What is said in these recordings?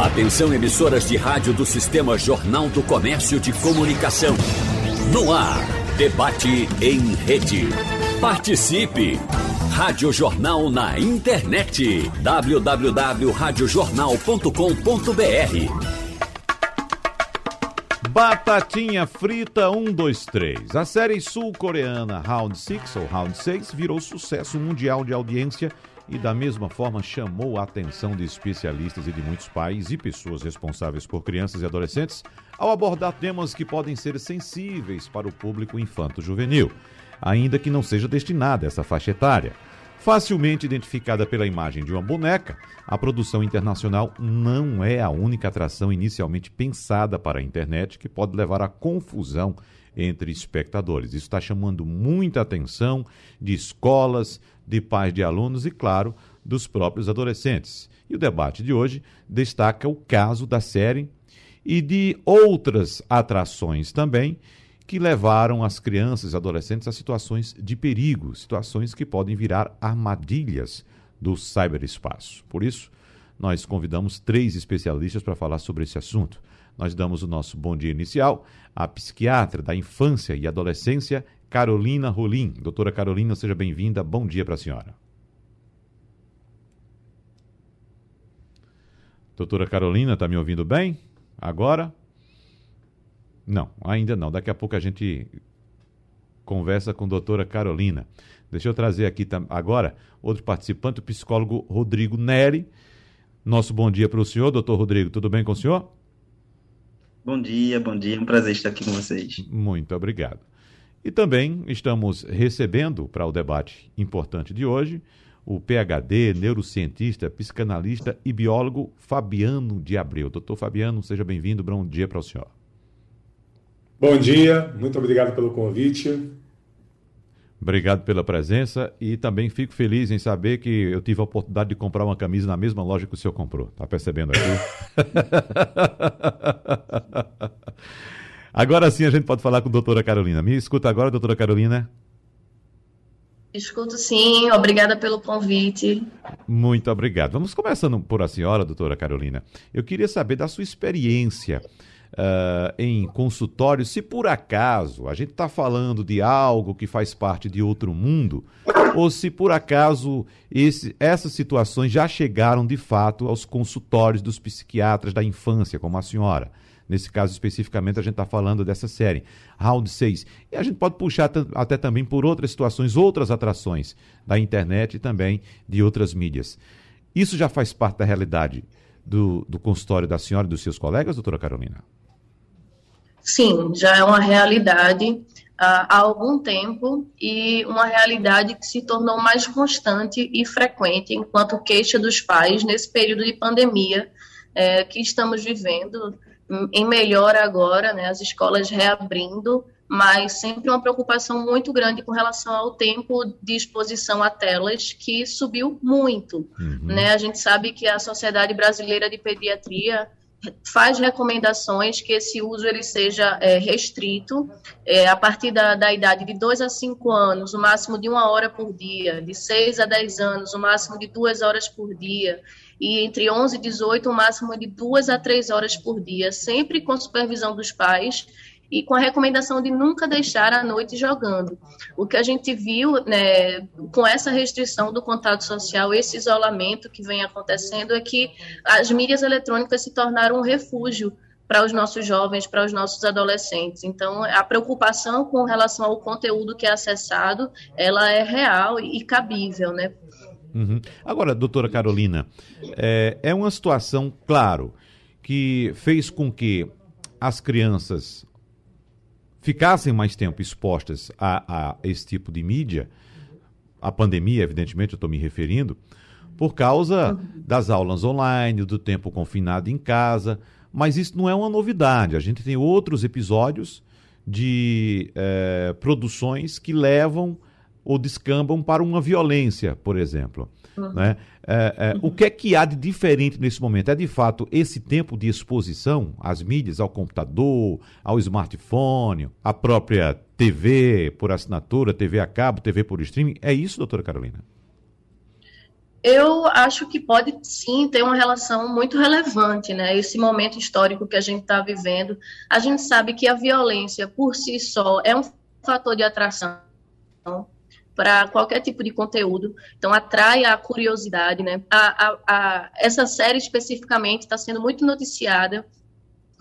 Atenção emissoras de rádio do Sistema Jornal do Comércio de Comunicação. No ar, debate em rede. Participe! Rádio Jornal na internet. www.radiojornal.com.br Batatinha frita 123. A série sul-coreana Round 6 ou Round 6 virou sucesso mundial de audiência e da mesma forma chamou a atenção de especialistas e de muitos pais e pessoas responsáveis por crianças e adolescentes ao abordar temas que podem ser sensíveis para o público infanto-juvenil, ainda que não seja destinada a essa faixa etária. Facilmente identificada pela imagem de uma boneca, a produção internacional não é a única atração inicialmente pensada para a internet que pode levar à confusão entre espectadores. Isso está chamando muita atenção de escolas, de pais de alunos e, claro, dos próprios adolescentes. E o debate de hoje destaca o caso da série e de outras atrações também que levaram as crianças e adolescentes a situações de perigo, situações que podem virar armadilhas do cyberespaço. Por isso, nós convidamos três especialistas para falar sobre esse assunto. Nós damos o nosso bom dia inicial à psiquiatra da infância e adolescência, Carolina Rolim. Doutora Carolina, seja bem-vinda. Bom dia para a senhora. Doutora Carolina, está me ouvindo bem? Agora? Não, ainda não. Daqui a pouco a gente conversa com a doutora Carolina. Deixa eu trazer aqui agora outro participante, o psicólogo Rodrigo Neri. Nosso bom dia para o senhor, doutor Rodrigo. Tudo bem com o senhor? Bom dia, bom dia. É um prazer estar aqui com vocês. Muito obrigado. E também estamos recebendo para o debate importante de hoje o PhD, neurocientista, psicanalista e biólogo Fabiano de Abreu. Doutor Fabiano, seja bem-vindo. Bom dia para o senhor. Bom dia, muito obrigado pelo convite. Obrigado pela presença e também fico feliz em saber que eu tive a oportunidade de comprar uma camisa na mesma loja que o senhor comprou. Tá percebendo aqui? agora sim a gente pode falar com a doutora Carolina. Me escuta agora, doutora Carolina? Escuto sim, obrigada pelo convite. Muito obrigado. Vamos começando por a senhora, doutora Carolina. Eu queria saber da sua experiência uh, em consultório, se por acaso a gente está falando de algo que faz parte de outro mundo, ou se por acaso esse, essas situações já chegaram de fato aos consultórios dos psiquiatras da infância, como a senhora. Nesse caso especificamente, a gente está falando dessa série, Round 6. E a gente pode puxar até também por outras situações, outras atrações da internet e também de outras mídias. Isso já faz parte da realidade do, do consultório da senhora e dos seus colegas, doutora Carolina? Sim, já é uma realidade há algum tempo e uma realidade que se tornou mais constante e frequente enquanto queixa dos pais nesse período de pandemia é, que estamos vivendo, em melhora agora, né, as escolas reabrindo, mas sempre uma preocupação muito grande com relação ao tempo de exposição a telas, que subiu muito. Uhum. Né? A gente sabe que a Sociedade Brasileira de Pediatria faz recomendações que esse uso ele seja é, restrito é, a partir da, da idade de 2 a 5 anos, o máximo de uma hora por dia, de 6 a 10 anos, o máximo de duas horas por dia, e entre 11 e 18, o máximo de duas a três horas por dia, sempre com supervisão dos pais e com a recomendação de nunca deixar a noite jogando. O que a gente viu né, com essa restrição do contato social, esse isolamento que vem acontecendo, é que as mídias eletrônicas se tornaram um refúgio para os nossos jovens, para os nossos adolescentes. Então, a preocupação com relação ao conteúdo que é acessado, ela é real e cabível, né? Uhum. Agora, doutora Carolina, é, é uma situação, claro, que fez com que as crianças ficassem mais tempo expostas a, a esse tipo de mídia, a pandemia, evidentemente, eu estou me referindo, por causa das aulas online, do tempo confinado em casa. Mas isso não é uma novidade. A gente tem outros episódios de é, produções que levam ou descambam para uma violência, por exemplo. Uhum. Né? É, é, uhum. O que é que há de diferente nesse momento? É de fato esse tempo de exposição às mídias, ao computador, ao smartphone, à própria TV por assinatura, TV a cabo, TV por streaming? É isso, doutora Carolina? Eu acho que pode sim ter uma relação muito relevante, né? Esse momento histórico que a gente está vivendo. A gente sabe que a violência por si só é um fator de atração para qualquer tipo de conteúdo. Então, atrai a curiosidade, né? A, a, a, essa série especificamente está sendo muito noticiada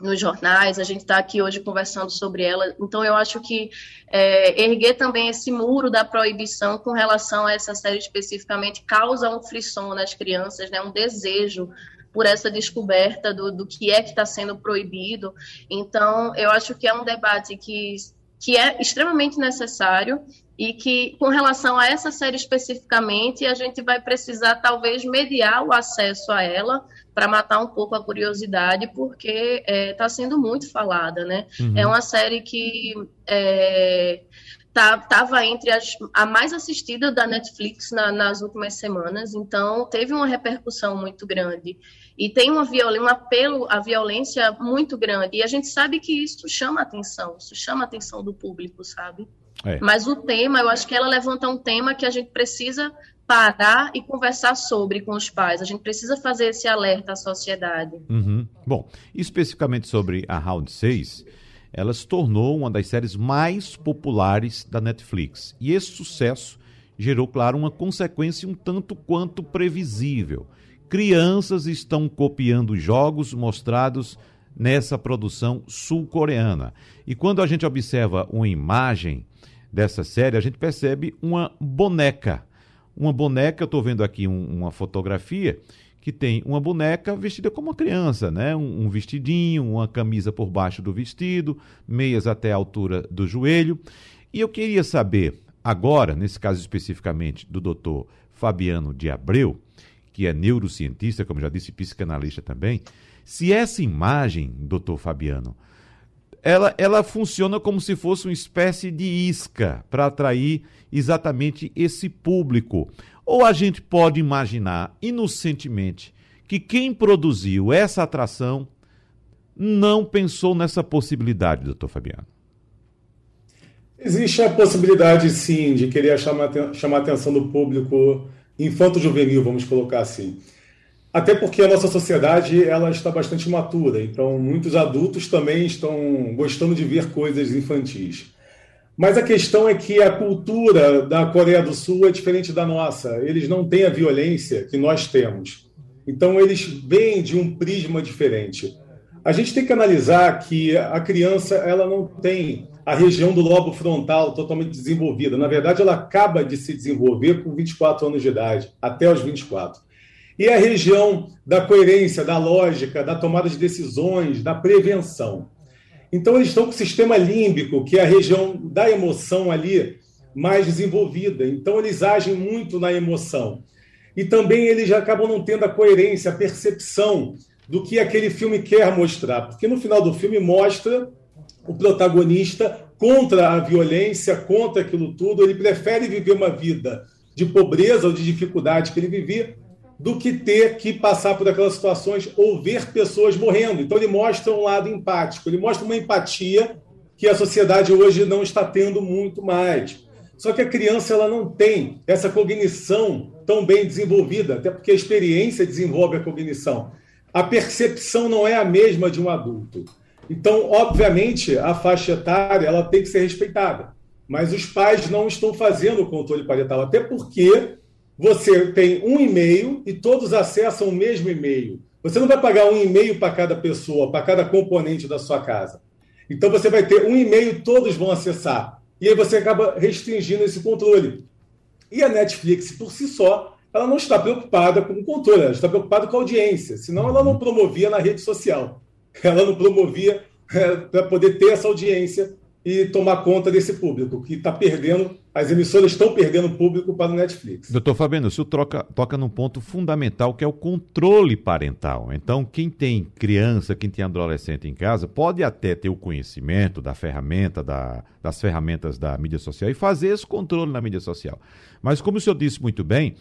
nos jornais, a gente está aqui hoje conversando sobre ela, então eu acho que é, erguer também esse muro da proibição com relação a essa série especificamente causa um frisson nas crianças, né, um desejo por essa descoberta do, do que é que está sendo proibido, então eu acho que é um debate que, que é extremamente necessário e que, com relação a essa série especificamente, a gente vai precisar talvez mediar o acesso a ela para matar um pouco a curiosidade, porque está é, tá sendo muito falada, né? Uhum. É uma série que é, estava tá, entre as, a mais assistida da Netflix na, nas últimas semanas, então teve uma repercussão muito grande. E tem uma um apelo à violência muito grande. E a gente sabe que isso chama atenção, isso chama a atenção do público, sabe? É. Mas o tema, eu acho que ela levanta um tema que a gente precisa parar e conversar sobre com os pais. A gente precisa fazer esse alerta à sociedade. Uhum. Bom, especificamente sobre a Round 6, ela se tornou uma das séries mais populares da Netflix. E esse sucesso gerou, claro, uma consequência um tanto quanto previsível. Crianças estão copiando jogos mostrados nessa produção sul-coreana. E quando a gente observa uma imagem dessa série, a gente percebe uma boneca. Uma boneca, eu estou vendo aqui um, uma fotografia que tem uma boneca vestida como uma criança, né? Um, um, vestidinho, uma camisa por baixo do vestido, meias até a altura do joelho. E eu queria saber, agora, nesse caso especificamente do doutor Fabiano de Abreu, que é neurocientista, como já disse, psicanalista também, se essa imagem, doutor Fabiano, ela, ela funciona como se fosse uma espécie de isca para atrair exatamente esse público. Ou a gente pode imaginar inocentemente que quem produziu essa atração não pensou nessa possibilidade, doutor Fabiano. Existe a possibilidade, sim, de querer chamar, chamar a atenção do público infanto-juvenil, vamos colocar assim. Até porque a nossa sociedade ela está bastante matura, então muitos adultos também estão gostando de ver coisas infantis. Mas a questão é que a cultura da Coreia do Sul é diferente da nossa. Eles não têm a violência que nós temos. Então eles vêm de um prisma diferente. A gente tem que analisar que a criança ela não tem a região do lobo frontal totalmente desenvolvida. Na verdade, ela acaba de se desenvolver com 24 anos de idade, até os 24 e a região da coerência, da lógica, da tomada de decisões, da prevenção. Então, eles estão com o sistema límbico, que é a região da emoção ali mais desenvolvida. Então, eles agem muito na emoção. E também eles acabam não tendo a coerência, a percepção do que aquele filme quer mostrar. Porque no final do filme mostra o protagonista contra a violência, contra aquilo tudo. Ele prefere viver uma vida de pobreza ou de dificuldade que ele vivia do que ter que passar por aquelas situações ou ver pessoas morrendo. Então, ele mostra um lado empático, ele mostra uma empatia que a sociedade hoje não está tendo muito mais. Só que a criança ela não tem essa cognição tão bem desenvolvida, até porque a experiência desenvolve a cognição. A percepção não é a mesma de um adulto. Então, obviamente, a faixa etária ela tem que ser respeitada. Mas os pais não estão fazendo o controle parental, até porque você tem um e-mail e todos acessam o mesmo e-mail. Você não vai pagar um e-mail para cada pessoa, para cada componente da sua casa. Então você vai ter um e-mail, todos vão acessar. E aí você acaba restringindo esse controle. E a Netflix, por si só, ela não está preocupada com o controle, ela está preocupada com a audiência. Senão ela não promovia na rede social. Ela não promovia é, para poder ter essa audiência e tomar conta desse público que está perdendo, as emissoras estão perdendo público para o Netflix. Doutor Fabiano, o senhor troca, toca num ponto fundamental que é o controle parental. Então, quem tem criança, quem tem adolescente em casa, pode até ter o conhecimento da ferramenta, da, das ferramentas da mídia social e fazer esse controle na mídia social. Mas, como o senhor disse muito bem,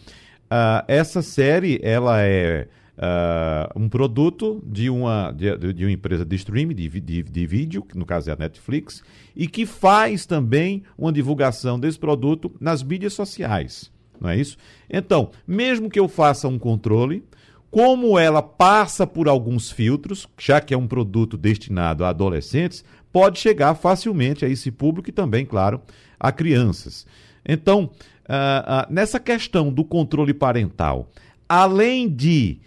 uh, essa série ela é uh, um produto de uma, de, de, uma empresa de streaming, de, de, de vídeo, que no caso é a Netflix, e que faz também uma divulgação desse produto nas mídias sociais. não é isso? Então, mesmo que eu faça um controle, como ela passa por alguns filtros, já que é um produto destinado a adolescentes, pode chegar facilmente a esse público e também, claro, a crianças. Então, uh, uh, nessa questão do controle parental, além de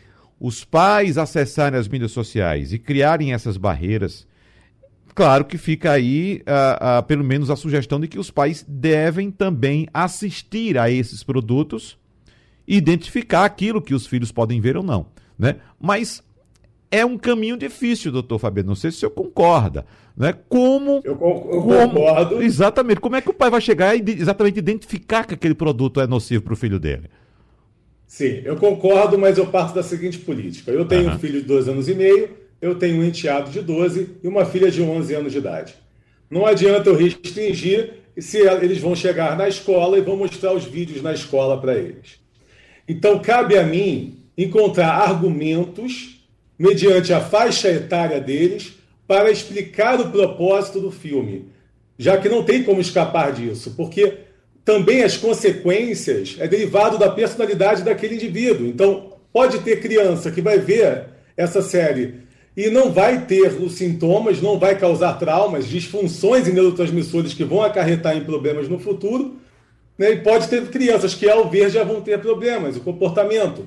os pais acessarem as mídias sociais e criarem essas barreiras, claro que fica aí, uh, pelo menos, a sugestão de que os pais devem também assistir a esses produtos e identificar aquilo que os filhos podem ver ou não. Né? Mas é um caminho difícil, doutor Fabiano. Não sei se o senhor concorda. Né? Como. Eu, eu concordo. Exatamente. Como é que o pai vai chegar e exatamente identificar que aquele produto é nocivo para o filho dele? Sim, eu concordo, mas eu parto da seguinte política. Eu tenho uhum. um filho de dois anos e meio, eu tenho um enteado de 12 e uma filha de 11 anos de idade. Não adianta eu restringir se eles vão chegar na escola e vão mostrar os vídeos na escola para eles. Então, cabe a mim encontrar argumentos, mediante a faixa etária deles, para explicar o propósito do filme, já que não tem como escapar disso, porque também as consequências é derivado da personalidade daquele indivíduo. Então, pode ter criança que vai ver essa série e não vai ter os sintomas, não vai causar traumas, disfunções em neurotransmissores que vão acarretar em problemas no futuro, né? E pode ter crianças que, ao ver, já vão ter problemas, o comportamento.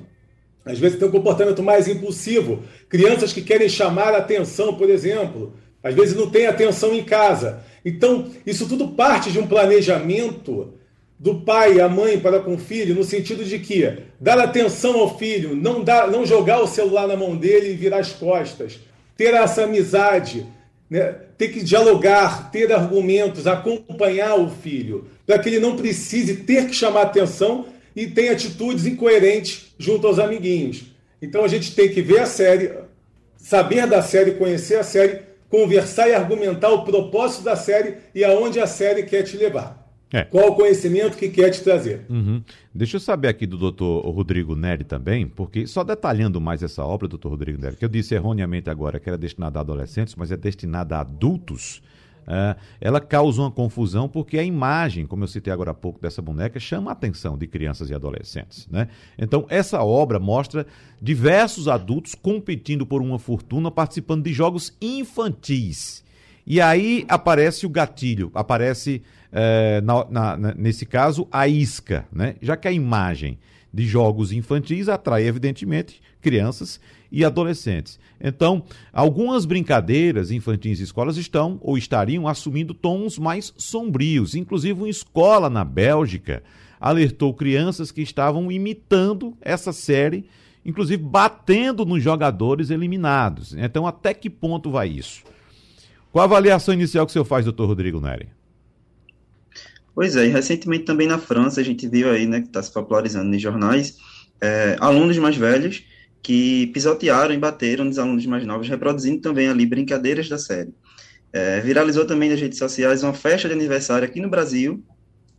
Às vezes tem um comportamento mais impulsivo. Crianças que querem chamar atenção, por exemplo. Às vezes não tem atenção em casa. Então, isso tudo parte de um planejamento do pai e a mãe para com o filho, no sentido de que dar atenção ao filho, não, dar, não jogar o celular na mão dele e virar as costas, ter essa amizade, né? ter que dialogar, ter argumentos, acompanhar o filho para que ele não precise ter que chamar atenção e tenha atitudes incoerentes junto aos amiguinhos. Então a gente tem que ver a série, saber da série, conhecer a série, conversar e argumentar o propósito da série e aonde a série quer te levar. É. Qual o conhecimento que quer te trazer? Uhum. Deixa eu saber aqui do doutor Rodrigo Neri também, porque só detalhando mais essa obra, doutor Rodrigo Neri, que eu disse erroneamente agora que era destinada a adolescentes, mas é destinada a adultos. É, ela causa uma confusão porque a imagem, como eu citei agora há pouco, dessa boneca chama a atenção de crianças e adolescentes. Né? Então, essa obra mostra diversos adultos competindo por uma fortuna, participando de jogos infantis. E aí aparece o gatilho, aparece, é, na, na, nesse caso, a isca, né? já que a imagem de jogos infantis atrai, evidentemente, crianças e adolescentes. Então, algumas brincadeiras infantis e escolas estão ou estariam assumindo tons mais sombrios. Inclusive, uma escola na Bélgica alertou crianças que estavam imitando essa série, inclusive batendo nos jogadores eliminados. Então, até que ponto vai isso? Qual a avaliação inicial que o senhor faz, doutor Rodrigo Neri? Pois é, e recentemente também na França a gente viu aí, né, que está se popularizando nos jornais, é, alunos mais velhos que pisotearam e bateram nos alunos mais novos, reproduzindo também ali brincadeiras da série. É, viralizou também nas redes sociais uma festa de aniversário aqui no Brasil,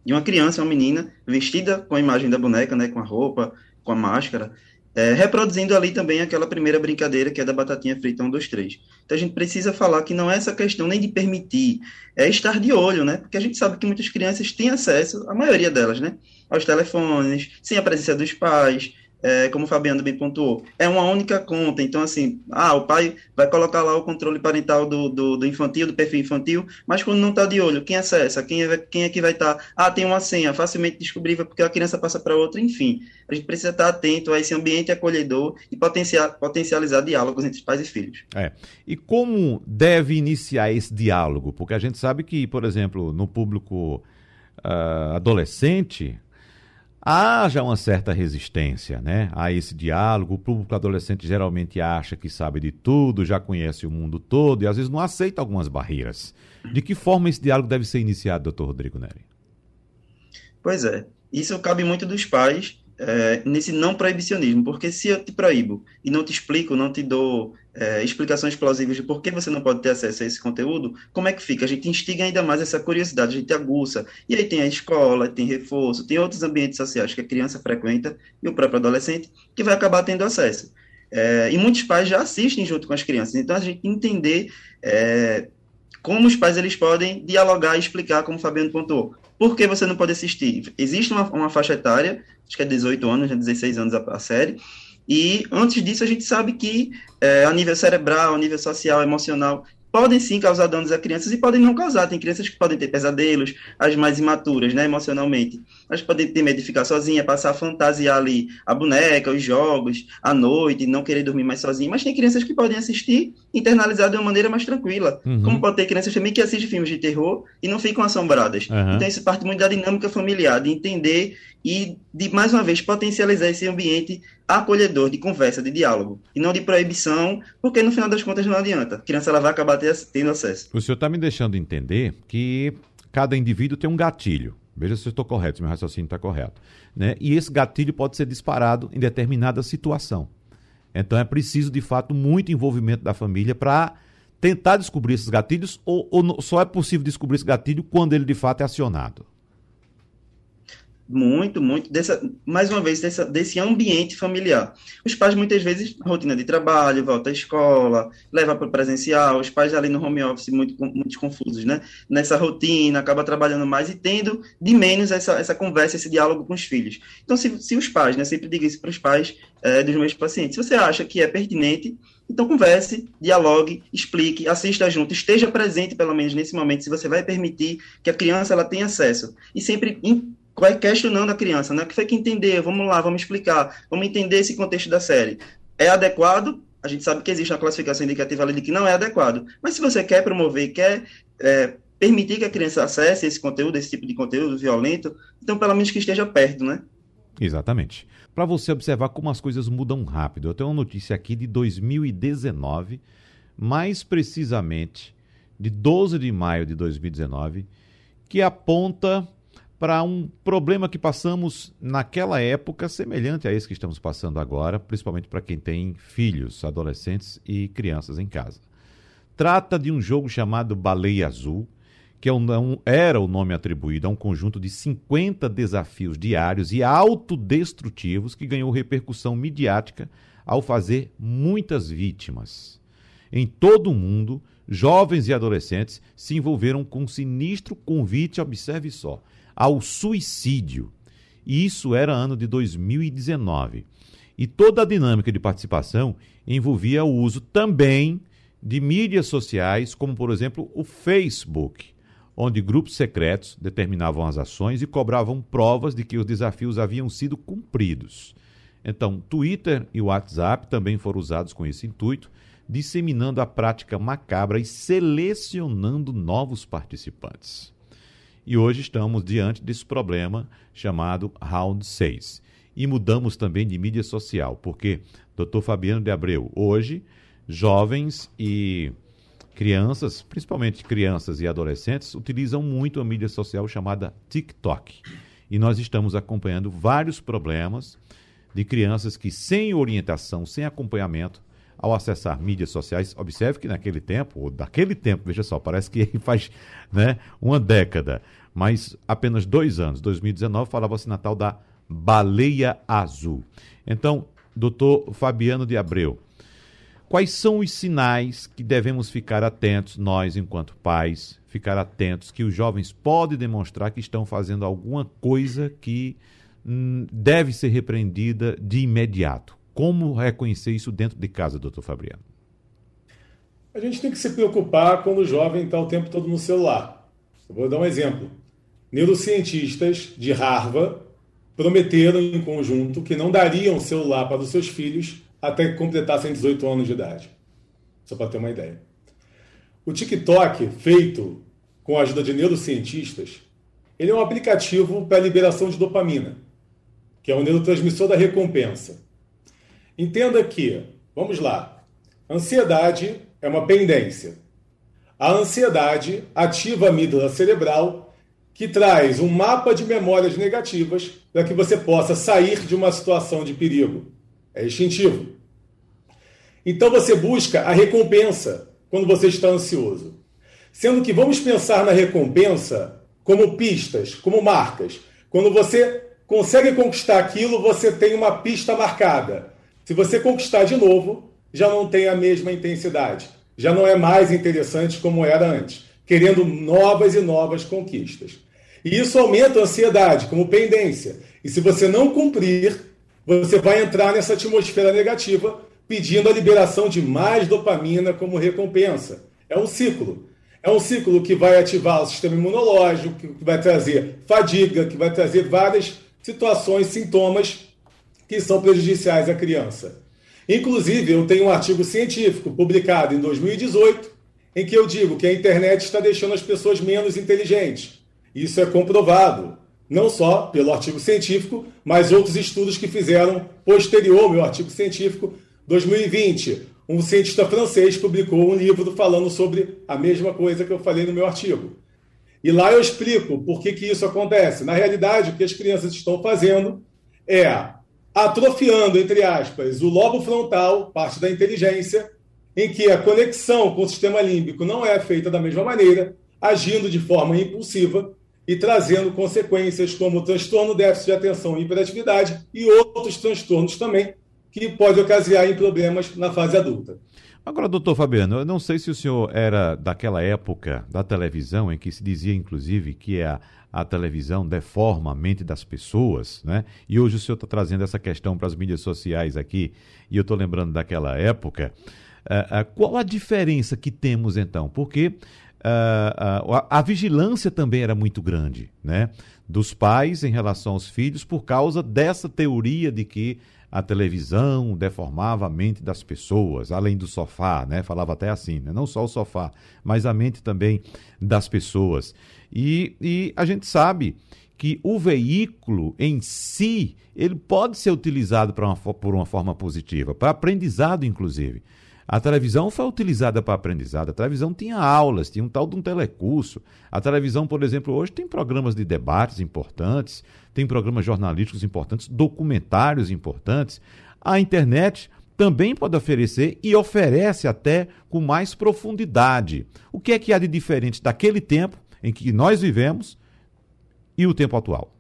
de uma criança, uma menina, vestida com a imagem da boneca, né, com a roupa, com a máscara, é, reproduzindo ali também aquela primeira brincadeira que é da batatinha frita 1, 2, 3. Então a gente precisa falar que não é essa questão nem de permitir, é estar de olho, né? Porque a gente sabe que muitas crianças têm acesso, a maioria delas, né? Aos telefones, sem a presença dos pais, é, como o Fabiano bem pontuou, é uma única conta. Então, assim, ah, o pai vai colocar lá o controle parental do, do, do infantil, do perfil infantil, mas quando não está de olho, quem acessa? Quem é, quem é que vai estar? Tá? Ah, tem uma senha, facilmente descobrível porque a criança passa para outra, enfim. A gente precisa estar atento a esse ambiente acolhedor e potenciar, potencializar diálogos entre pais e filhos. É. E como deve iniciar esse diálogo? Porque a gente sabe que, por exemplo, no público uh, adolescente, há já uma certa resistência né, a esse diálogo. O público adolescente geralmente acha que sabe de tudo, já conhece o mundo todo e às vezes não aceita algumas barreiras. De que forma esse diálogo deve ser iniciado, doutor Rodrigo Neri? Pois é, isso cabe muito dos pais é, nesse não proibicionismo, porque se eu te proíbo e não te explico, não te dou é, explicações plausíveis de por que você não pode ter acesso a esse conteúdo, como é que fica? A gente instiga ainda mais essa curiosidade, a gente aguça. E aí tem a escola, tem reforço, tem outros ambientes sociais que a criança frequenta e o próprio adolescente que vai acabar tendo acesso. É, e muitos pais já assistem junto com as crianças, então a gente entender é, como os pais eles podem dialogar e explicar, como o Fabiano pontuou, Por que você não pode assistir? Existe uma, uma faixa etária, acho que é 18 anos, 16 anos a, a série, e antes disso a gente sabe que é, a nível cerebral, a nível social, emocional, podem sim causar danos a crianças e podem não causar. Tem crianças que podem ter pesadelos, as mais imaturas, né, emocionalmente. Elas podem ter medo de ficar sozinha, passar a fantasiar ali a boneca, os jogos, à noite, não querer dormir mais sozinha. Mas tem crianças que podem assistir internalizar de uma maneira mais tranquila. Uhum. Como pode ter crianças também que assistem filmes de terror e não ficam assombradas. Uhum. Então isso parte muito da dinâmica familiar, de entender e de, mais uma vez, potencializar esse ambiente acolhedor, de conversa, de diálogo, e não de proibição, porque no final das contas não adianta. A criança ela vai acabar tendo acesso. O senhor está me deixando entender que cada indivíduo tem um gatilho. Veja se eu estou correto, se meu raciocínio está correto. Né? E esse gatilho pode ser disparado em determinada situação. Então é preciso, de fato, muito envolvimento da família para tentar descobrir esses gatilhos, ou, ou só é possível descobrir esse gatilho quando ele de fato é acionado? Muito, muito, dessa, mais uma vez, dessa, desse ambiente familiar. Os pais, muitas vezes, rotina de trabalho, volta à escola, leva para o presencial, os pais ali no home office muito, muito confusos, né? Nessa rotina, acaba trabalhando mais e tendo de menos essa, essa conversa, esse diálogo com os filhos. Então, se, se os pais, né, sempre digo isso para os pais é, dos meus pacientes, se você acha que é pertinente, então converse, dialogue, explique, assista junto, esteja presente pelo menos nesse momento, se você vai permitir que a criança ela tenha acesso. E sempre questionando a criança, né? O que foi que entender? Vamos lá, vamos explicar, vamos entender esse contexto da série. É adequado? A gente sabe que existe uma classificação indicativa ali de que não é adequado. Mas se você quer promover, quer é, permitir que a criança acesse esse conteúdo, esse tipo de conteúdo violento, então pelo menos que esteja perto, né? Exatamente. Para você observar como as coisas mudam rápido. Eu tenho uma notícia aqui de 2019, mais precisamente de 12 de maio de 2019, que aponta para um problema que passamos naquela época, semelhante a esse que estamos passando agora, principalmente para quem tem filhos, adolescentes e crianças em casa. Trata de um jogo chamado Baleia Azul, que é era o nome atribuído a um conjunto de 50 desafios diários e autodestrutivos que ganhou repercussão midiática ao fazer muitas vítimas. Em todo o mundo, jovens e adolescentes se envolveram com um sinistro convite, observe só, ao suicídio. E isso era ano de 2019. E toda a dinâmica de participação envolvia o uso também de mídias sociais, como por exemplo o Facebook, onde grupos secretos determinavam as ações e cobravam provas de que os desafios haviam sido cumpridos. Então, Twitter e WhatsApp também foram usados com esse intuito, disseminando a prática macabra e selecionando novos participantes. E hoje estamos diante desse problema chamado Round 6. E mudamos também de mídia social, porque, doutor Fabiano de Abreu, hoje, jovens e crianças, principalmente crianças e adolescentes, utilizam muito a mídia social chamada TikTok. E nós estamos acompanhando vários problemas de crianças que, sem orientação, sem acompanhamento, ao acessar mídias sociais, observe que naquele tempo, ou daquele tempo, veja só, parece que faz né, uma década, mas apenas dois anos, 2019, falava-se na tal da baleia azul. Então, doutor Fabiano de Abreu, quais são os sinais que devemos ficar atentos, nós, enquanto pais, ficar atentos que os jovens podem demonstrar que estão fazendo alguma coisa que hum, deve ser repreendida de imediato? Como reconhecer isso dentro de casa, doutor Fabiano? A gente tem que se preocupar quando o jovem está o tempo todo no celular. Eu vou dar um exemplo. Neurocientistas de Harvard prometeram em conjunto que não dariam celular para os seus filhos até que completassem 18 anos de idade. Só para ter uma ideia. O TikTok, feito com a ajuda de neurocientistas, ele é um aplicativo para liberação de dopamina, que é o neurotransmissor da recompensa. Entenda que, vamos lá, ansiedade é uma pendência. A ansiedade ativa a amígdala cerebral, que traz um mapa de memórias negativas para que você possa sair de uma situação de perigo. É instintivo. Então você busca a recompensa quando você está ansioso. Sendo que vamos pensar na recompensa como pistas, como marcas. Quando você consegue conquistar aquilo, você tem uma pista marcada. Se você conquistar de novo, já não tem a mesma intensidade. Já não é mais interessante como era antes, querendo novas e novas conquistas. E isso aumenta a ansiedade como pendência. E se você não cumprir, você vai entrar nessa atmosfera negativa, pedindo a liberação de mais dopamina como recompensa. É um ciclo. É um ciclo que vai ativar o sistema imunológico, que vai trazer fadiga, que vai trazer várias situações, sintomas que são prejudiciais à criança. Inclusive, eu tenho um artigo científico publicado em 2018 em que eu digo que a internet está deixando as pessoas menos inteligentes. Isso é comprovado, não só pelo artigo científico, mas outros estudos que fizeram posterior ao meu artigo científico 2020. Um cientista francês publicou um livro falando sobre a mesma coisa que eu falei no meu artigo. E lá eu explico por que, que isso acontece. Na realidade, o que as crianças estão fazendo é atrofiando, entre aspas, o lobo frontal, parte da inteligência, em que a conexão com o sistema límbico não é feita da mesma maneira, agindo de forma impulsiva e trazendo consequências como transtorno déficit de atenção e hiperatividade e outros transtornos também que podem ocasionar em problemas na fase adulta. Agora, doutor Fabiano, eu não sei se o senhor era daquela época da televisão em que se dizia, inclusive, que a, a televisão deforma a mente das pessoas, né? E hoje o senhor está trazendo essa questão para as mídias sociais aqui, e eu estou lembrando daquela época. Uh, uh, qual a diferença que temos então? Porque uh, a, a vigilância também era muito grande, né? Dos pais em relação aos filhos, por causa dessa teoria de que a televisão deformava a mente das pessoas, além do sofá, né? Falava até assim, né? não só o sofá, mas a mente também das pessoas. E, e a gente sabe que o veículo em si, ele pode ser utilizado uma, por uma forma positiva, para aprendizado, inclusive. A televisão foi utilizada para aprendizado. A televisão tinha aulas, tinha um tal de um telecurso. A televisão, por exemplo, hoje tem programas de debates importantes, tem programas jornalísticos importantes, documentários importantes. A internet também pode oferecer e oferece até com mais profundidade. O que é que há de diferente daquele tempo em que nós vivemos e o tempo atual?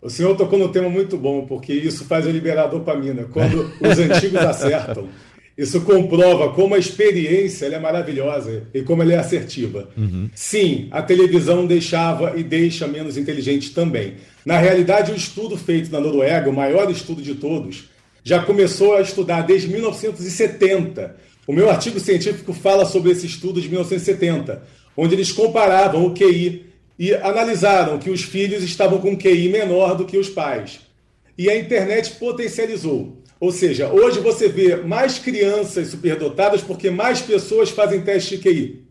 O senhor tocou num tema muito bom, porque isso faz eu liberar dopamina. Quando os antigos acertam, isso comprova como a experiência é maravilhosa e como ela é assertiva. Uhum. Sim, a televisão deixava e deixa menos inteligente também. Na realidade, o estudo feito na Noruega, o maior estudo de todos, já começou a estudar desde 1970. O meu artigo científico fala sobre esse estudo de 1970, onde eles comparavam o QI e analisaram que os filhos estavam com QI menor do que os pais. E a internet potencializou. Ou seja, hoje você vê mais crianças superdotadas porque mais pessoas fazem teste de QI.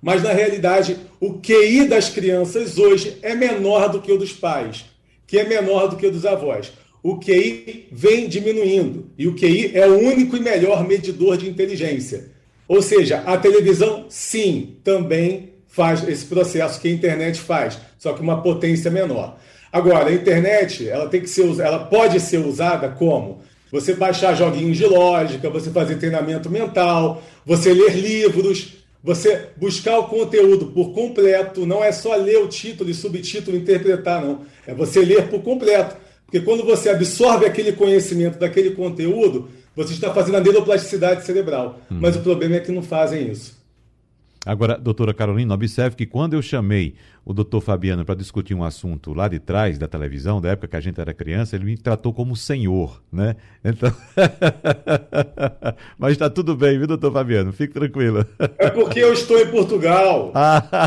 Mas na realidade, o QI das crianças hoje é menor do que o dos pais, que é menor do que o dos avós. O QI vem diminuindo e o QI é o único e melhor medidor de inteligência. Ou seja, a televisão, sim, também faz esse processo que a internet faz, só que uma potência menor. Agora, a internet, ela tem que ser, ela pode ser usada como você baixar joguinhos de lógica, você fazer treinamento mental, você ler livros, você buscar o conteúdo por completo, não é só ler o título e subtítulo e interpretar, não. É você ler por completo. Porque quando você absorve aquele conhecimento daquele conteúdo, você está fazendo a neuroplasticidade cerebral. Hum. Mas o problema é que não fazem isso. Agora, doutora Carolina, observe que quando eu chamei o doutor Fabiano para discutir um assunto lá de trás da televisão, da época que a gente era criança, ele me tratou como senhor, né? Então. Mas está tudo bem, viu, doutor Fabiano? Fique tranquilo. É porque eu estou em Portugal.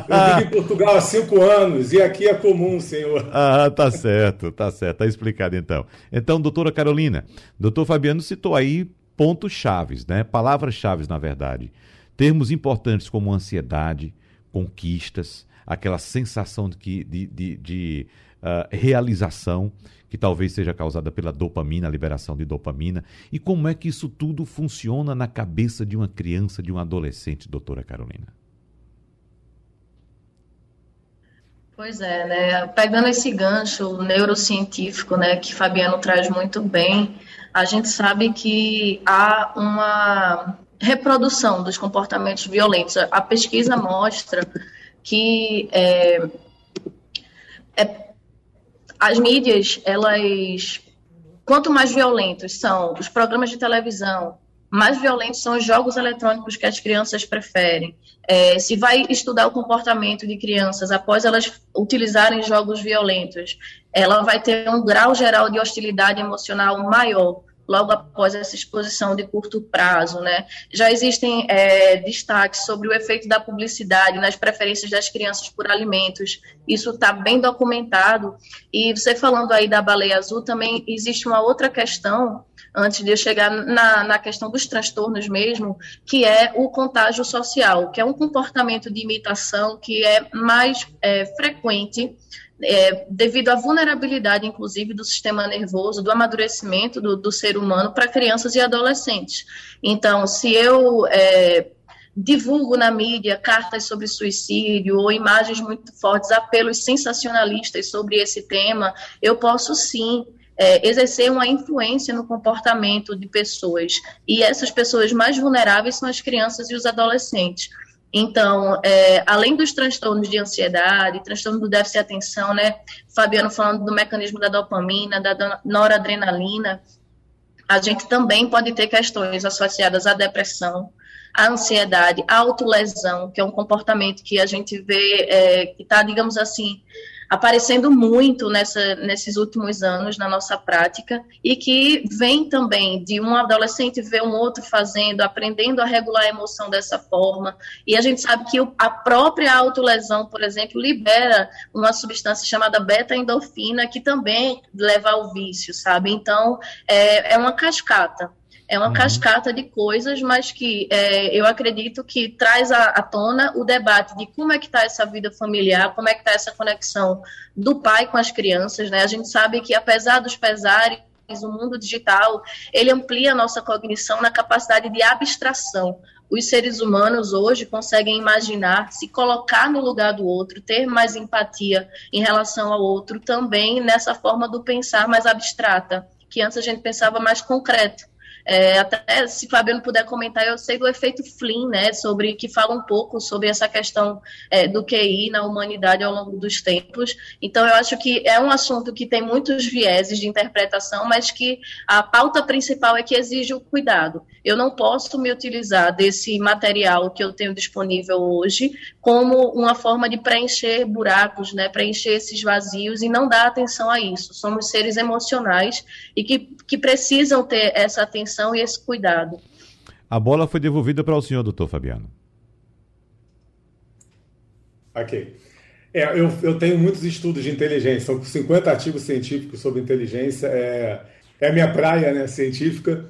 eu vivo em Portugal há cinco anos e aqui é comum, senhor. Ah, tá certo, tá certo. Tá explicado então. Então, doutora Carolina, doutor Fabiano citou aí pontos chaves, né? Palavras-chaves, na verdade. Termos importantes como ansiedade, conquistas, aquela sensação de, de, de, de uh, realização que talvez seja causada pela dopamina, a liberação de dopamina. E como é que isso tudo funciona na cabeça de uma criança, de um adolescente, doutora Carolina? Pois é, né? Pegando esse gancho neurocientífico, né, que Fabiano traz muito bem, a gente sabe que há uma reprodução dos comportamentos violentos. A pesquisa mostra que é, é, as mídias, elas, quanto mais violentos são os programas de televisão, mais violentos são os jogos eletrônicos que as crianças preferem. É, se vai estudar o comportamento de crianças após elas utilizarem jogos violentos, ela vai ter um grau geral de hostilidade emocional maior logo após essa exposição de curto prazo, né? Já existem é, destaques sobre o efeito da publicidade nas preferências das crianças por alimentos. Isso está bem documentado. E você falando aí da baleia azul, também existe uma outra questão antes de eu chegar na, na questão dos transtornos mesmo, que é o contágio social, que é um comportamento de imitação que é mais é, frequente é, devido à vulnerabilidade, inclusive, do sistema nervoso, do amadurecimento do, do ser humano para crianças e adolescentes. Então, se eu é, divulgo na mídia cartas sobre suicídio ou imagens muito fortes, apelos sensacionalistas sobre esse tema, eu posso sim é, exercer uma influência no comportamento de pessoas. E essas pessoas mais vulneráveis são as crianças e os adolescentes. Então, é, além dos transtornos de ansiedade, transtorno do déficit de atenção, né? Fabiano falando do mecanismo da dopamina, da noradrenalina, a gente também pode ter questões associadas à depressão, à ansiedade, à autolesão, que é um comportamento que a gente vê é, que está, digamos assim, aparecendo muito nessa, nesses últimos anos na nossa prática e que vem também de um adolescente ver um outro fazendo, aprendendo a regular a emoção dessa forma. E a gente sabe que a própria autolesão, por exemplo, libera uma substância chamada beta-endorfina que também leva ao vício, sabe? Então, é, é uma cascata. É uma uhum. cascata de coisas, mas que é, eu acredito que traz à, à, tona o debate de como é que está essa vida familiar, como é que está essa conexão do pai com as crianças, né? A gente sabe que apesar dos pesares, o mundo digital, ele amplia a nossa cognição na capacidade de abstração. Os seres humanos hoje conseguem imaginar, se colocar no lugar do outro, ter mais empatia em relação ao outro, também nessa forma do pensar mais abstrata, que antes a gente pensava mais concreto. É, até se Fabiano puder comentar, eu sei do efeito Flynn, né, sobre que fala um pouco sobre essa questão é, do QI na humanidade ao longo dos tempos. Então, eu acho que é um assunto que tem muitos vieses de interpretação, mas que a pauta principal é que exige o cuidado. Eu não posso me utilizar desse material que eu tenho disponível hoje como uma forma de preencher buracos, né, preencher esses vazios e não dar atenção a isso. Somos seres emocionais e que, que precisam ter essa atenção atenção e esse cuidado. A bola foi devolvida para o senhor, doutor Fabiano. Ok. É, eu, eu tenho muitos estudos de inteligência, são 50 artigos científicos sobre inteligência, é, é a minha praia né, científica,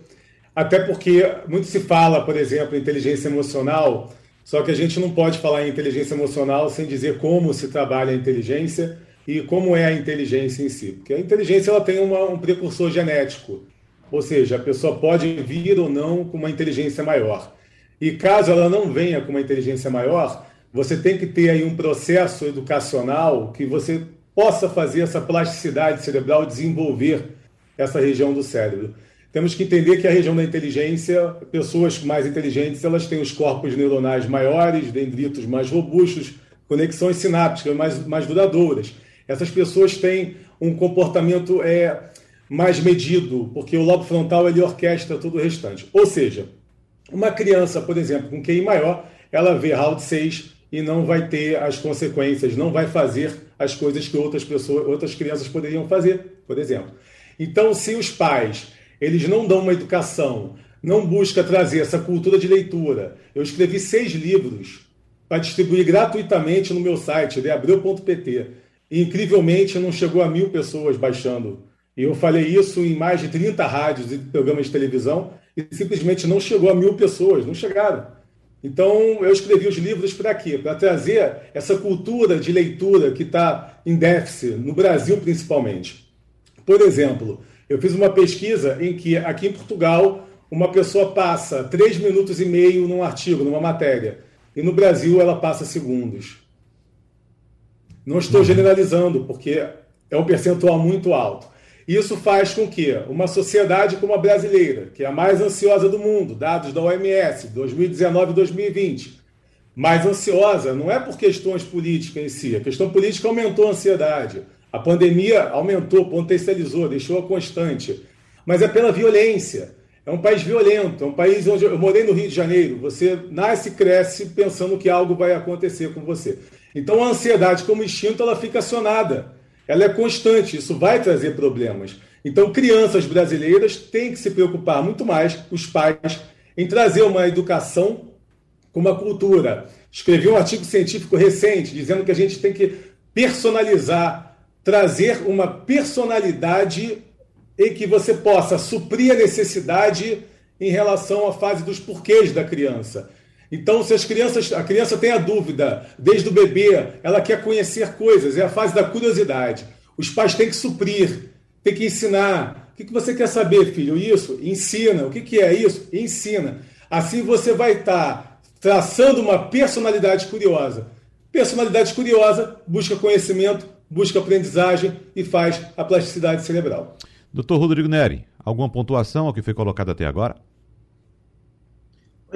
até porque muito se fala, por exemplo, em inteligência emocional, só que a gente não pode falar em inteligência emocional sem dizer como se trabalha a inteligência e como é a inteligência em si. Porque a inteligência ela tem uma, um precursor genético. Ou seja, a pessoa pode vir ou não com uma inteligência maior. E caso ela não venha com uma inteligência maior, você tem que ter aí um processo educacional que você possa fazer essa plasticidade cerebral desenvolver essa região do cérebro. Temos que entender que a região da inteligência, pessoas mais inteligentes, elas têm os corpos neuronais maiores, dendritos mais robustos, conexões sinápticas mais, mais duradouras. Essas pessoas têm um comportamento é, mais medido, porque o lobo frontal ele orquestra todo o restante. Ou seja, uma criança, por exemplo, com QI maior, ela vê round 6 e não vai ter as consequências, não vai fazer as coisas que outras pessoas, outras crianças poderiam fazer, por exemplo. Então, se os pais eles não dão uma educação, não busca trazer essa cultura de leitura, eu escrevi seis livros para distribuir gratuitamente no meu site, deabreu.pt. E, incrivelmente, não chegou a mil pessoas baixando eu falei isso em mais de 30 rádios e programas de televisão e simplesmente não chegou a mil pessoas, não chegaram. Então eu escrevi os livros para quê? Para trazer essa cultura de leitura que está em déficit, no Brasil principalmente. Por exemplo, eu fiz uma pesquisa em que aqui em Portugal uma pessoa passa três minutos e meio num artigo, numa matéria, e no Brasil ela passa segundos. Não estou generalizando, porque é um percentual muito alto. Isso faz com que uma sociedade como a brasileira, que é a mais ansiosa do mundo, dados da OMS, 2019 e 2020, mais ansiosa não é por questões políticas em si, a questão política aumentou a ansiedade, a pandemia aumentou, potencializou, deixou-a constante, mas é pela violência, é um país violento, é um país onde eu morei no Rio de Janeiro. Você nasce e cresce pensando que algo vai acontecer com você. Então a ansiedade como instinto ela fica acionada, ela é constante, isso vai trazer problemas. Então crianças brasileiras têm que se preocupar muito mais, os pais, em trazer uma educação com uma cultura. Escrevi um artigo científico recente dizendo que a gente tem que personalizar, trazer uma personalidade em que você possa suprir a necessidade em relação à fase dos porquês da criança. Então, se as crianças, a criança tem a dúvida desde o bebê, ela quer conhecer coisas, é a fase da curiosidade. Os pais têm que suprir, têm que ensinar. O que você quer saber, filho? Isso? Ensina. O que é isso? Ensina. Assim você vai estar traçando uma personalidade curiosa. Personalidade curiosa busca conhecimento, busca aprendizagem e faz a plasticidade cerebral. Doutor Rodrigo Neri, alguma pontuação ao que foi colocado até agora?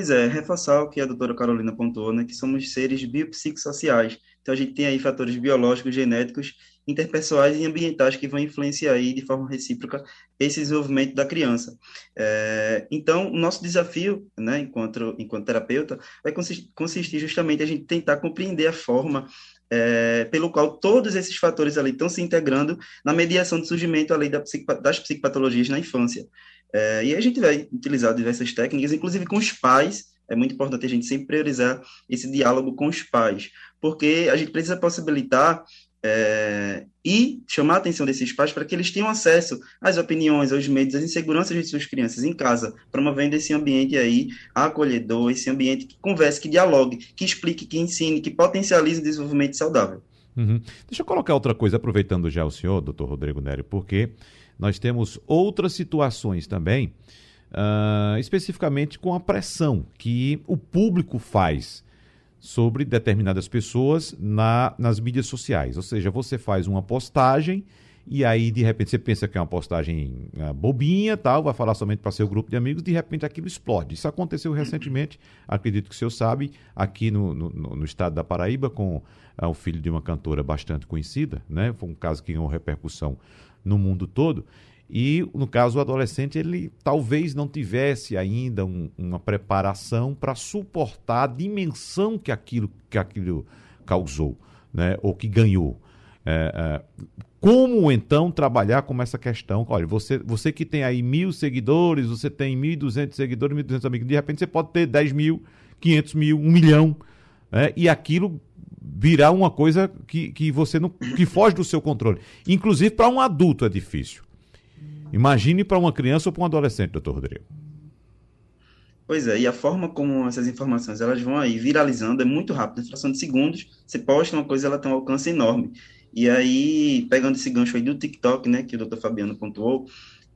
Pois é, reforçar o que a doutora Carolina pontuou, né, que somos seres biopsicossociais. Então, a gente tem aí fatores biológicos, genéticos, interpessoais e ambientais que vão influenciar aí de forma recíproca esse desenvolvimento da criança. É, então, o nosso desafio, né, enquanto, enquanto terapeuta, vai consistir justamente a gente tentar compreender a forma é, pelo qual todos esses fatores ali estão se integrando na mediação do surgimento ali da das psicopatologias na infância. É, e a gente vai utilizar diversas técnicas, inclusive com os pais, é muito importante a gente sempre priorizar esse diálogo com os pais, porque a gente precisa possibilitar é, e chamar a atenção desses pais para que eles tenham acesso às opiniões, aos medos, às inseguranças de suas crianças em casa, promovendo esse ambiente aí acolhedor, esse ambiente que converse, que dialogue, que explique, que ensine, que potencialize o desenvolvimento saudável. Uhum. Deixa eu colocar outra coisa, aproveitando já o senhor, doutor Rodrigo Nery, porque nós temos outras situações também, uh, especificamente com a pressão que o público faz sobre determinadas pessoas na, nas mídias sociais. Ou seja, você faz uma postagem e aí de repente você pensa que é uma postagem uh, bobinha, tal, vai falar somente para seu grupo de amigos, de repente aquilo explode. Isso aconteceu recentemente, acredito que o senhor sabe, aqui no, no, no estado da Paraíba, com uh, o filho de uma cantora bastante conhecida, né? Foi um caso que ganhou repercussão no mundo todo. E, no caso, o adolescente, ele talvez não tivesse ainda um, uma preparação para suportar a dimensão que aquilo, que aquilo causou, né? ou que ganhou. É, é, como, então, trabalhar com essa questão? Olha, você, você que tem aí mil seguidores, você tem 1.200 seguidores, 1.200 amigos, de repente você pode ter 10 mil, 500 mil, 1 milhão, né? e aquilo virar uma coisa que, que você não que foge do seu controle. Inclusive, para um adulto é difícil. Imagine para uma criança ou para um adolescente, doutor Rodrigo. Pois é, e a forma como essas informações elas vão aí viralizando é muito rápido, em fração de segundos, você posta uma coisa, ela tem um alcance enorme. E aí, pegando esse gancho aí do TikTok, né, que o doutor Fabiano pontuou,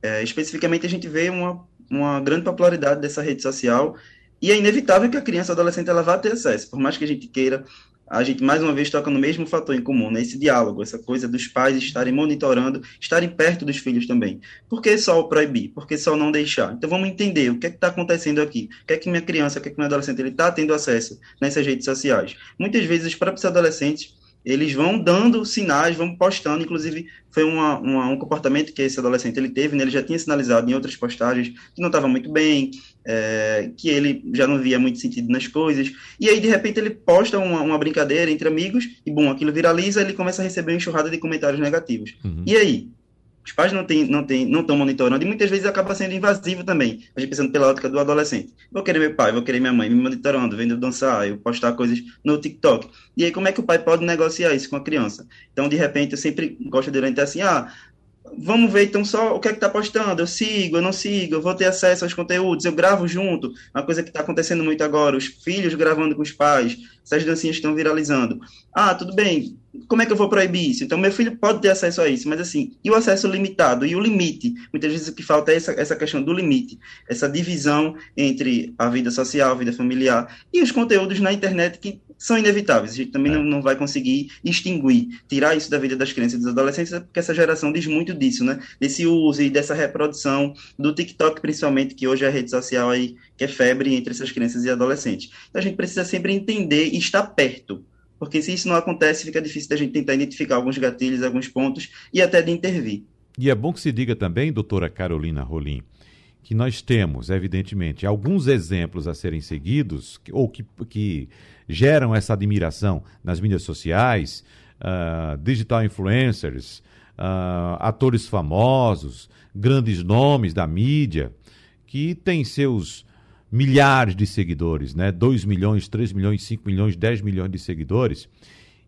é, especificamente a gente vê uma, uma grande popularidade dessa rede social e é inevitável que a criança adolescente ela vá ter acesso, por mais que a gente queira a gente mais uma vez toca no mesmo fator em comum, né? Esse diálogo, essa coisa dos pais estarem monitorando, estarem perto dos filhos também. Por que só o proibir? Por que só não deixar? Então vamos entender o que é que está acontecendo aqui. O que é que minha criança, o que é que meu adolescente ele está tendo acesso nessas redes sociais? Muitas vezes os próprios adolescentes eles vão dando sinais, vão postando, inclusive foi uma, uma, um comportamento que esse adolescente ele teve, né? ele já tinha sinalizado em outras postagens que não estava muito bem, é, que ele já não via muito sentido nas coisas, e aí de repente ele posta uma, uma brincadeira entre amigos, e bom, aquilo viraliza, ele começa a receber uma enxurrada de comentários negativos. Uhum. E aí? Os pais não estão não tem, não monitorando e muitas vezes acaba sendo invasivo também. A gente pensando pela ótica do adolescente. Vou querer meu pai, vou querer minha mãe me monitorando, vendo eu dançar, eu postar coisas no TikTok. E aí, como é que o pai pode negociar isso com a criança? Então, de repente, eu sempre gosto de orientar assim: ah, vamos ver então só o que é que tá postando, eu sigo, eu não sigo, eu vou ter acesso aos conteúdos, eu gravo junto, uma coisa que está acontecendo muito agora, os filhos gravando com os pais, essas dancinhas estão viralizando. Ah, tudo bem, como é que eu vou proibir isso? Então, meu filho pode ter acesso a isso, mas assim, e o acesso limitado, e o limite? Muitas vezes o que falta é essa, essa questão do limite, essa divisão entre a vida social, a vida familiar, e os conteúdos na internet que são inevitáveis. A gente também é. não, não vai conseguir extinguir, tirar isso da vida das crianças e dos adolescentes, porque essa geração diz muito disso, né? Desse uso e dessa reprodução do TikTok, principalmente, que hoje é a rede social aí que é febre entre essas crianças e adolescentes. Então a gente precisa sempre entender e estar perto. Porque se isso não acontece, fica difícil da gente tentar identificar alguns gatilhos, alguns pontos e até de intervir. E é bom que se diga também, doutora Carolina Rolim, que nós temos, evidentemente, alguns exemplos a serem seguidos, ou que, que geram essa admiração nas mídias sociais, uh, digital influencers, uh, atores famosos, grandes nomes da mídia, que têm seus milhares de seguidores, né? 2 milhões, 3 milhões, 5 milhões, 10 milhões de seguidores.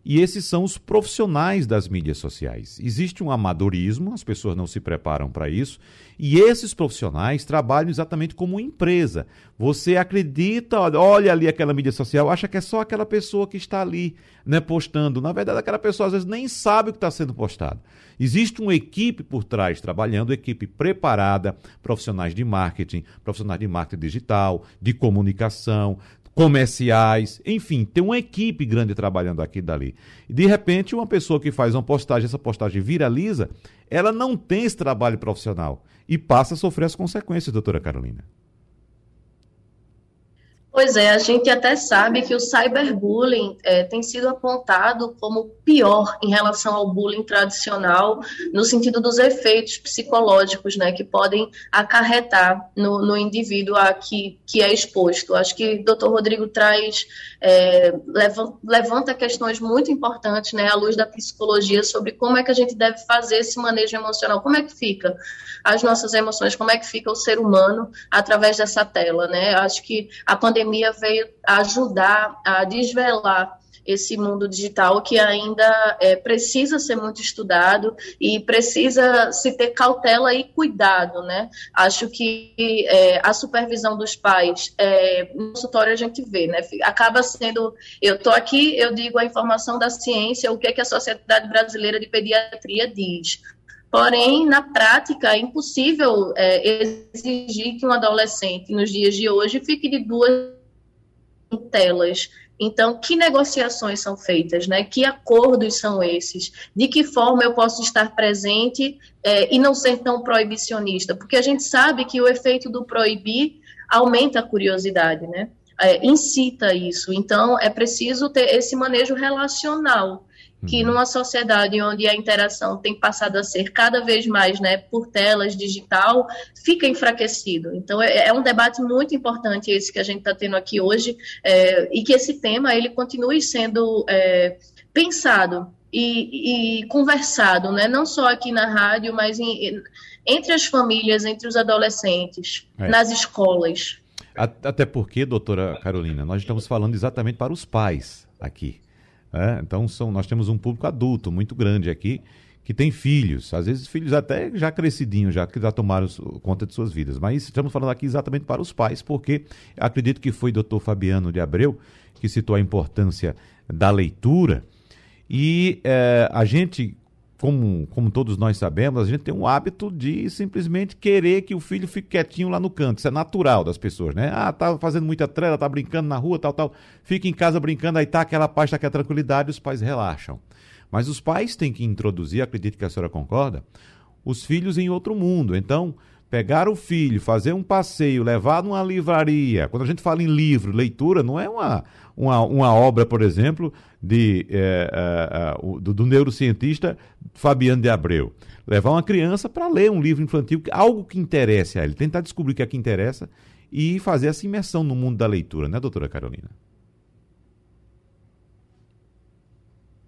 E esses são os profissionais das mídias sociais. Existe um amadorismo, as pessoas não se preparam para isso, e esses profissionais trabalham exatamente como empresa. Você acredita, olha ali aquela mídia social, acha que é só aquela pessoa que está ali né, postando. Na verdade, aquela pessoa às vezes nem sabe o que está sendo postado. Existe uma equipe por trás trabalhando, equipe preparada, profissionais de marketing, profissionais de marketing digital, de comunicação, comerciais, enfim, tem uma equipe grande trabalhando aqui e dali. De repente, uma pessoa que faz uma postagem, essa postagem viraliza, ela não tem esse trabalho profissional e passa a sofrer as consequências, doutora Carolina. Pois é, a gente até sabe que o cyberbullying é, tem sido apontado como pior em relação ao bullying tradicional, no sentido dos efeitos psicológicos né, que podem acarretar no, no indivíduo a que, que é exposto. Acho que o doutor Rodrigo traz, é, levanta questões muito importantes né, à luz da psicologia sobre como é que a gente deve fazer esse manejo emocional, como é que fica as nossas emoções, como é que fica o ser humano através dessa tela. Né? Acho que a pandemia pandemia veio ajudar a desvelar esse mundo digital que ainda é, precisa ser muito estudado e precisa se ter cautela e cuidado, né? Acho que é, a supervisão dos pais, é, no consultório a gente vê, né? Acaba sendo, eu estou aqui, eu digo a informação da ciência, o que, é que a Sociedade Brasileira de Pediatria diz. Porém, na prática, é impossível é, exigir que um adolescente, nos dias de hoje, fique de duas telas. Então, que negociações são feitas, né? Que acordos são esses? De que forma eu posso estar presente é, e não ser tão proibicionista? Porque a gente sabe que o efeito do proibir aumenta a curiosidade, né? É, incita isso. Então, é preciso ter esse manejo relacional que uhum. numa sociedade onde a interação tem passado a ser cada vez mais né, por telas digital, fica enfraquecido. Então é, é um debate muito importante esse que a gente está tendo aqui hoje é, e que esse tema ele continue sendo é, pensado e, e, conversado, né, não só aqui na rádio, mas em, entre as famílias, entre os adolescentes, é. nas escolas. Até porque, doutora Carolina, nós estamos falando exatamente para os pais aqui. É, então são, nós temos um público adulto muito grande aqui que tem filhos, às vezes filhos até já crescidinhos, já que já tomaram conta de suas vidas. Mas estamos falando aqui exatamente para os pais, porque acredito que foi o doutor Fabiano de Abreu que citou a importância da leitura. E é, a gente, como, como todos nós sabemos, a gente tem um hábito de simplesmente querer que o filho fique quietinho lá no canto. Isso é natural das pessoas, né? Ah, tá fazendo muita trela, tá brincando na rua, tal, tal. Fica em casa brincando, aí tá aquela paz, tá aquela tranquilidade, os pais relaxam. Mas os pais têm que introduzir, acredito que a senhora concorda, os filhos em outro mundo. Então, pegar o filho, fazer um passeio, levar numa livraria. Quando a gente fala em livro, leitura, não é uma, uma, uma obra, por exemplo, de, é, é, é do, do, neurocientista Fabiano de Abreu. Levar uma criança para ler um livro infantil, algo que interesse a ele, tentar descobrir o que é que interessa e fazer essa imersão no mundo da leitura, né, doutora Carolina?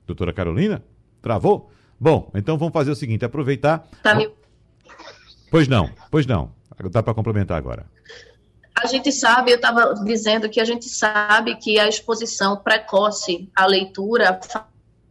Doutora Carolina? Travou? Bom, então vamos fazer o seguinte, aproveitar. Tá me Pois não, pois não. Dá para complementar agora. A gente sabe, eu estava dizendo que a gente sabe que a exposição precoce à leitura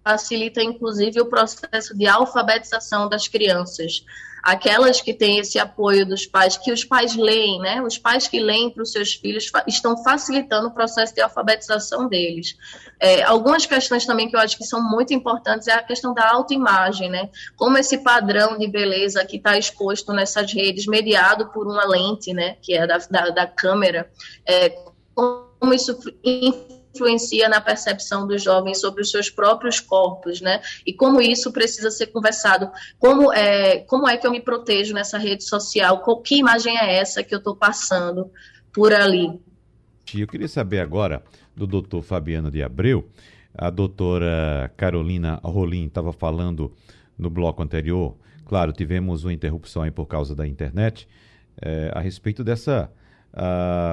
facilita, inclusive, o processo de alfabetização das crianças aquelas que têm esse apoio dos pais, que os pais leem, né? Os pais que leem para os seus filhos estão facilitando o processo de alfabetização deles. É, algumas questões também que eu acho que são muito importantes é a questão da autoimagem, né? Como esse padrão de beleza que está exposto nessas redes, mediado por uma lente, né? Que é da, da, da câmera, é, como isso influencia na percepção dos jovens sobre os seus próprios corpos, né? E como isso precisa ser conversado. Como é, como é que eu me protejo nessa rede social? Que imagem é essa que eu estou passando por ali? Eu queria saber agora do doutor Fabiano de Abreu. A doutora Carolina Rolim estava falando no bloco anterior. Claro, tivemos uma interrupção aí por causa da internet. é, a respeito dessa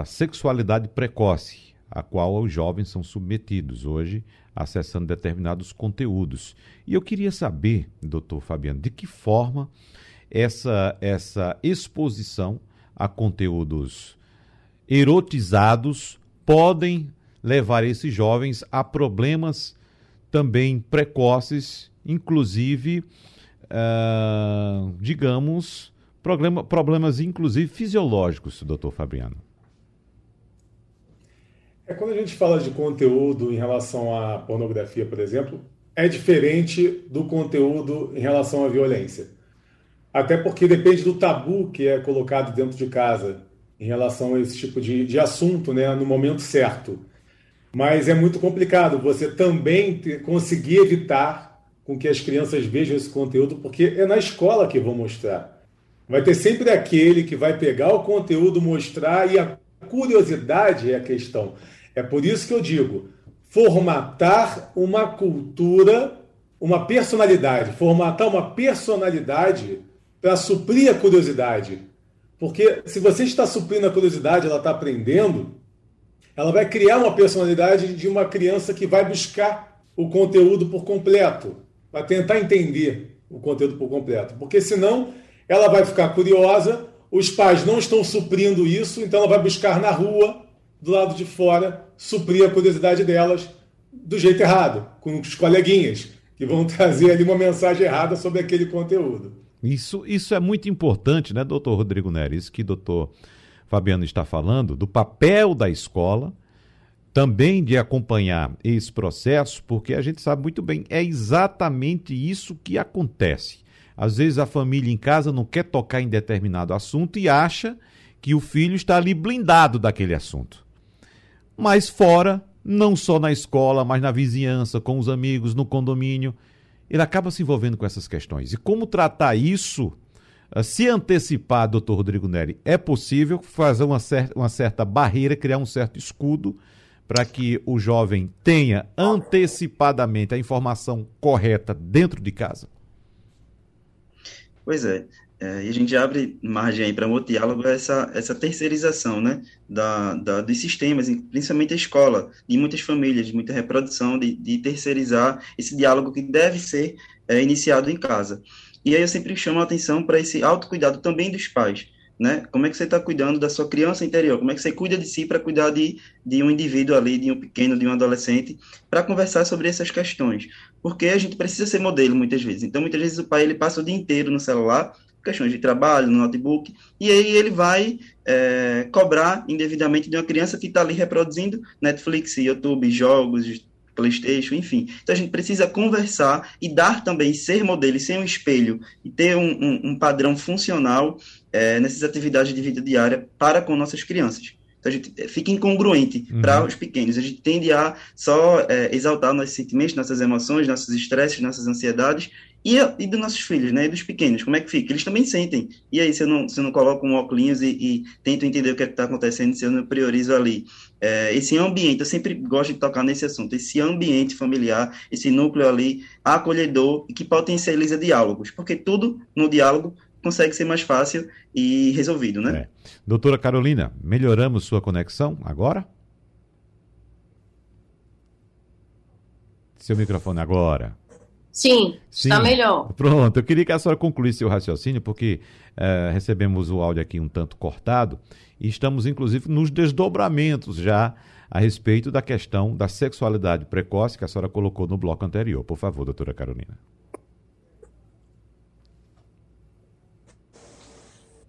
sexualidade precoce, a qual os jovens são submetidos hoje, acessando determinados conteúdos. E eu queria saber, doutor Fabiano, de que forma essa, essa exposição a conteúdos erotizados podem levar esses jovens a problemas também precoces, inclusive, uh, digamos, problema, problemas inclusive fisiológicos, doutor Fabiano. É quando a gente fala de conteúdo em relação à pornografia, por exemplo, é diferente do conteúdo em relação à violência. Até porque depende do tabu que é colocado dentro de casa em relação a esse tipo de, de assunto, né, no momento certo. Mas é muito complicado você também ter, conseguir evitar com que as crianças vejam esse conteúdo, porque é na escola que vão mostrar. Vai ter sempre aquele que vai pegar o conteúdo, mostrar, e a curiosidade é a questão. É por isso que eu digo: formatar uma cultura, uma personalidade, formatar uma personalidade para suprir a curiosidade. Porque se você está suprindo a curiosidade, ela está aprendendo, ela vai criar uma personalidade de uma criança que vai buscar o conteúdo por completo, vai tentar entender o conteúdo por completo. Porque senão ela vai ficar curiosa, os pais não estão suprindo isso, então ela vai buscar na rua, do lado de fora, suprir a curiosidade delas do jeito errado, com os coleguinhas, que vão trazer ali uma mensagem errada sobre aquele conteúdo. Isso, isso é muito importante, né, doutor Rodrigo Neres? Isso que doutor Fabiano está falando, do papel da escola, também de acompanhar esse processo, porque a gente sabe muito bem, é exatamente isso que acontece. Às vezes a família em casa não quer tocar em determinado assunto e acha que o filho está ali blindado daquele assunto. Mas fora, não só na escola, mas na vizinhança, com os amigos, no condomínio, ele acaba se envolvendo com essas questões. E como tratar isso, eh, se antecipar, doutor Rodrigo Neri, é possível fazer uma certa, uma certa barreira, criar um certo escudo para que o jovem tenha antecipadamente a informação correta dentro de casa? Pois é. É, e a gente abre margem para um outro diálogo essa, essa terceirização né, da, da, dos sistemas, principalmente a escola, de muitas famílias, de muita reprodução, de, de terceirizar esse diálogo que deve ser é, iniciado em casa. E aí eu sempre chamo a atenção para esse autocuidado também dos pais. Né? Como é que você está cuidando da sua criança interior? Como é que você cuida de si para cuidar de, de um indivíduo ali, de um pequeno, de um adolescente, para conversar sobre essas questões? Porque a gente precisa ser modelo muitas vezes. Então, muitas vezes o pai ele passa o dia inteiro no celular questões de trabalho, no notebook, e aí ele vai é, cobrar indevidamente de uma criança que está ali reproduzindo Netflix, YouTube, jogos, PlayStation, enfim. Então a gente precisa conversar e dar também, ser modelo, ser um espelho e ter um, um, um padrão funcional é, nessas atividades de vida diária para com nossas crianças. Então a gente fica incongruente uhum. para os pequenos. A gente tende a só é, exaltar nossos sentimentos, nossas emoções, nossos estresses, nossas ansiedades e, e dos nossos filhos, né? E dos pequenos, como é que fica? Eles também sentem. E aí, se eu não, se eu não coloco um óculos e, e tento entender o que é está acontecendo, se eu não priorizo ali. É, esse ambiente, eu sempre gosto de tocar nesse assunto, esse ambiente familiar, esse núcleo ali acolhedor e que potencializa diálogos, porque tudo no diálogo consegue ser mais fácil e resolvido, né? É. Doutora Carolina, melhoramos sua conexão agora? Seu microfone agora. Sim, Sim, está melhor. Pronto, eu queria que a senhora concluísse o raciocínio, porque é, recebemos o áudio aqui um tanto cortado e estamos, inclusive, nos desdobramentos já a respeito da questão da sexualidade precoce que a senhora colocou no bloco anterior. Por favor, doutora Carolina.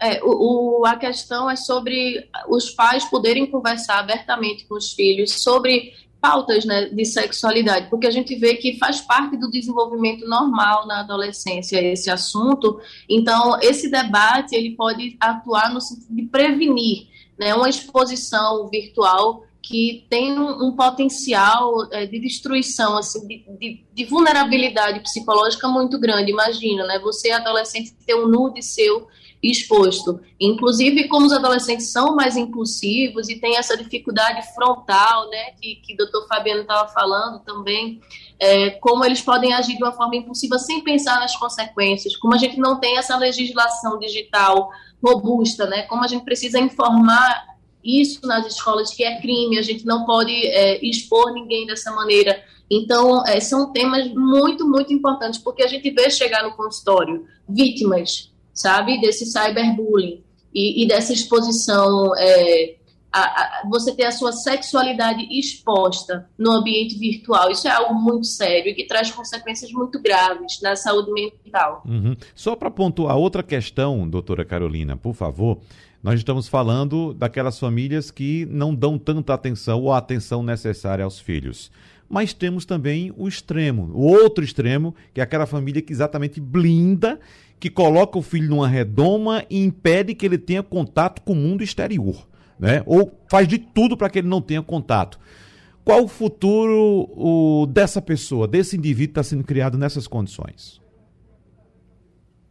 É, o, o, a questão é sobre os pais poderem conversar abertamente com os filhos sobre pautas né, de sexualidade, porque a gente vê que faz parte do desenvolvimento normal na adolescência esse assunto. Então, esse debate ele pode atuar no sentido de prevenir né, uma exposição virtual que tem um, um potencial é, de destruição, assim, de, de, de, vulnerabilidade psicológica muito grande. Imagina, né? Você, adolescente, ter um nude seu exposto. Inclusive, como os adolescentes são mais impulsivos e têm essa dificuldade frontal, né, que, que o doutor Fabiano estava falando também, é, como eles podem agir de uma forma impulsiva sem pensar nas consequências, como a gente não tem essa legislação digital robusta, né, como a gente precisa informar isso nas escolas que é crime, a gente não pode é, expor ninguém dessa maneira. Então, é, são temas muito, muito importantes, porque a gente vê chegar no consultório vítimas sabe? Desse cyberbullying e, e dessa exposição. É, a, a, você ter a sua sexualidade exposta no ambiente virtual. Isso é algo muito sério e que traz consequências muito graves na saúde mental. Uhum. Só para pontuar outra questão, doutora Carolina, por favor. Nós estamos falando daquelas famílias que não dão tanta atenção ou a atenção necessária aos filhos. Mas temos também o extremo, o outro extremo, que é aquela família que exatamente blinda que coloca o filho numa redoma e impede que ele tenha contato com o mundo exterior, né? Ou faz de tudo para que ele não tenha contato. Qual o futuro o, dessa pessoa, desse indivíduo que está sendo criado nessas condições?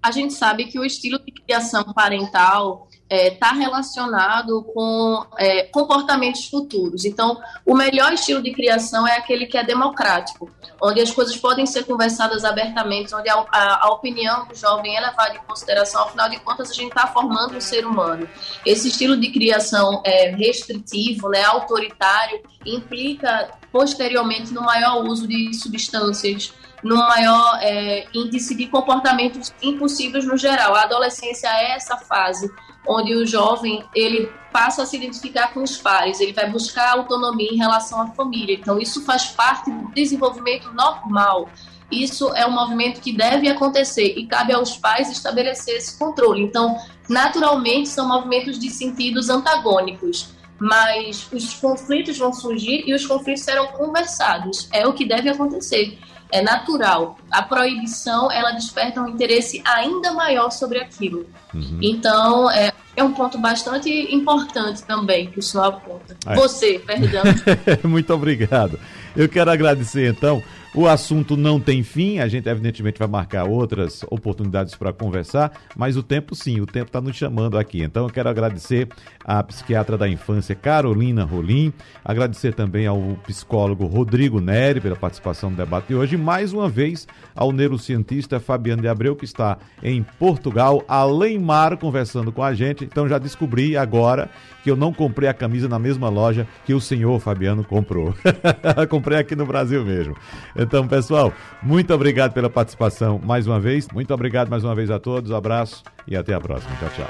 A gente sabe que o estilo de criação parental está é, tá relacionado com é, comportamentos futuros. Então, o melhor estilo de criação é aquele que é democrático, onde as coisas podem ser conversadas abertamente, onde a, a, a opinião do jovem é levada em consideração. Afinal de contas, a gente está formando um ser humano. Esse estilo de criação é, restritivo, né, autoritário, implica posteriormente no maior uso de substâncias no maior é, índice de comportamentos impossíveis no geral. A adolescência é essa fase onde o jovem ele passa a se identificar com os pares, ele vai buscar autonomia em relação à família. Então isso faz parte do desenvolvimento normal. Isso é um movimento que deve acontecer e cabe aos pais estabelecer esse controle. Então, naturalmente, são movimentos de sentidos antagônicos, mas os conflitos vão surgir e os conflitos serão conversados. É o que deve acontecer é natural. A proibição, ela desperta um interesse ainda maior sobre aquilo. Uhum. Então, é, é um ponto bastante importante também que o senhor aponta. É. Você, perdão. Muito obrigado. Eu quero agradecer, então, o assunto não tem fim, a gente evidentemente vai marcar outras oportunidades para conversar, mas o tempo sim, o tempo está nos chamando aqui. Então eu quero agradecer à psiquiatra da infância Carolina Rolim, agradecer também ao psicólogo Rodrigo Neri pela participação no debate de hoje e mais uma vez ao neurocientista Fabiano de Abreu que está em Portugal, além mar, conversando com a gente. Então já descobri agora que eu não comprei a camisa na mesma loja que o senhor Fabiano comprou. comprei aqui no Brasil mesmo. Então, pessoal, muito obrigado pela participação mais uma vez. Muito obrigado mais uma vez a todos. Abraço e até a próxima. Tchau, tchau.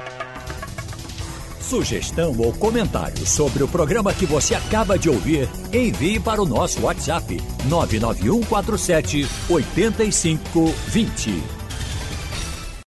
Sugestão ou comentário sobre o programa que você acaba de ouvir, envie para o nosso WhatsApp 99147 8520.